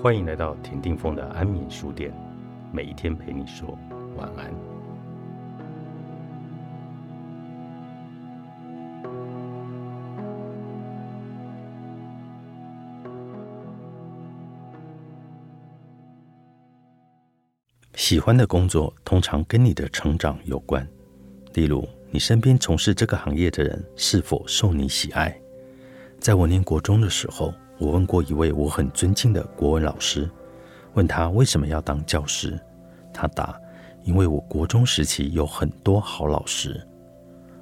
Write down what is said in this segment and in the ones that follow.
欢迎来到田定峰的安眠书店，每一天陪你说晚安。喜欢的工作通常跟你的成长有关，例如你身边从事这个行业的人是否受你喜爱。在我念国中的时候。我问过一位我很尊敬的国文老师，问他为什么要当教师，他答：因为我国中时期有很多好老师。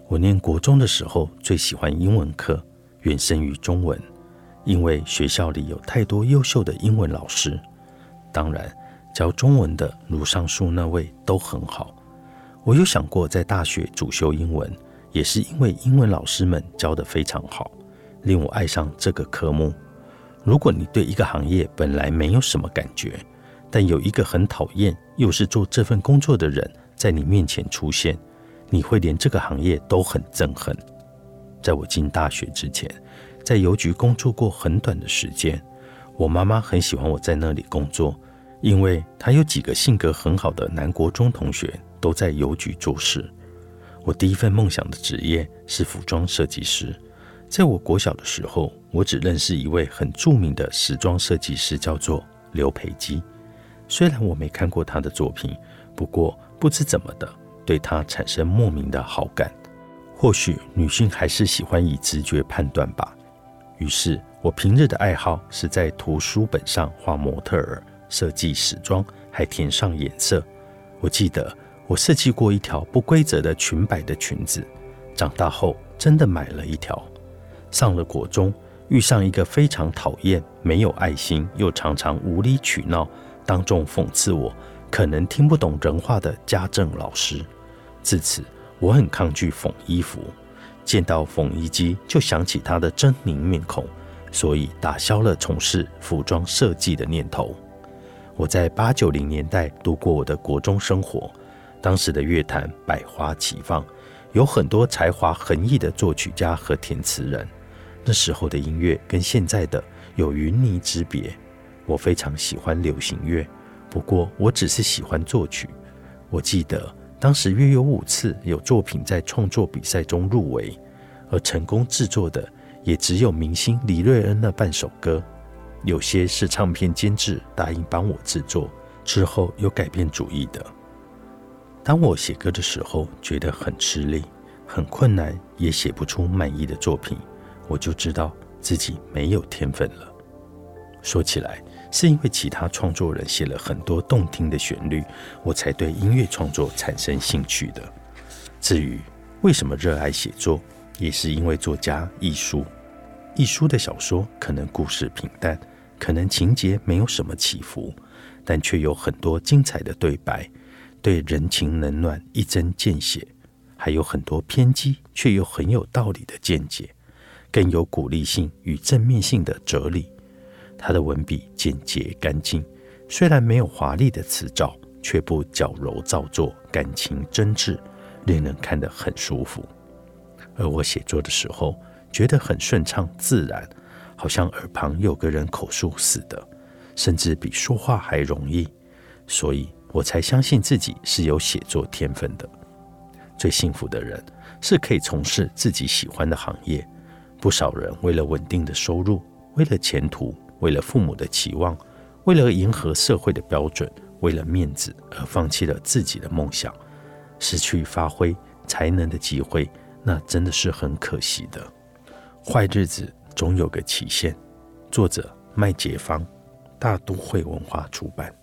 我念国中的时候最喜欢英文课，远胜于中文，因为学校里有太多优秀的英文老师。当然，教中文的如上述那位都很好。我有想过在大学主修英文，也是因为英文老师们教得非常好，令我爱上这个科目。如果你对一个行业本来没有什么感觉，但有一个很讨厌又是做这份工作的人在你面前出现，你会连这个行业都很憎恨。在我进大学之前，在邮局工作过很短的时间，我妈妈很喜欢我在那里工作，因为她有几个性格很好的南国中同学都在邮局做事。我第一份梦想的职业是服装设计师。在我国小的时候，我只认识一位很著名的时装设计师，叫做刘培基。虽然我没看过他的作品，不过不知怎么的，对他产生莫名的好感。或许女性还是喜欢以直觉判断吧。于是，我平日的爱好是在图书本上画模特儿、设计时装，还填上颜色。我记得我设计过一条不规则的裙摆的裙子，长大后真的买了一条。上了国中，遇上一个非常讨厌、没有爱心又常常无理取闹、当众讽刺我可能听不懂人话的家政老师。自此，我很抗拒缝衣服，见到缝衣机就想起他的狰狞面孔，所以打消了从事服装设计的念头。我在八九零年代度过我的国中生活，当时的乐坛百花齐放，有很多才华横溢的作曲家和填词人。那时候的音乐跟现在的有云泥之别。我非常喜欢流行乐，不过我只是喜欢作曲。我记得当时约有五次有作品在创作比赛中入围，而成功制作的也只有明星李瑞恩那半首歌。有些是唱片监制答应帮我制作，之后又改变主意的。当我写歌的时候，觉得很吃力、很困难，也写不出满意的作品。我就知道自己没有天分了。说起来，是因为其他创作人写了很多动听的旋律，我才对音乐创作产生兴趣的。至于为什么热爱写作，也是因为作家易舒。易舒的小说可能故事平淡，可能情节没有什么起伏，但却有很多精彩的对白，对人情冷暖一针见血，还有很多偏激却又很有道理的见解。更有鼓励性与正面性的哲理。他的文笔简洁干净，虽然没有华丽的词藻，却不矫揉造作，感情真挚，令人看得很舒服。而我写作的时候，觉得很顺畅自然，好像耳旁有个人口述似的，甚至比说话还容易。所以我才相信自己是有写作天分的。最幸福的人是可以从事自己喜欢的行业。不少人为了稳定的收入，为了前途，为了父母的期望，为了迎合社会的标准，为了面子而放弃了自己的梦想，失去发挥才能的机会，那真的是很可惜的。坏日子总有个期限。作者：麦杰芳，大都会文化出版。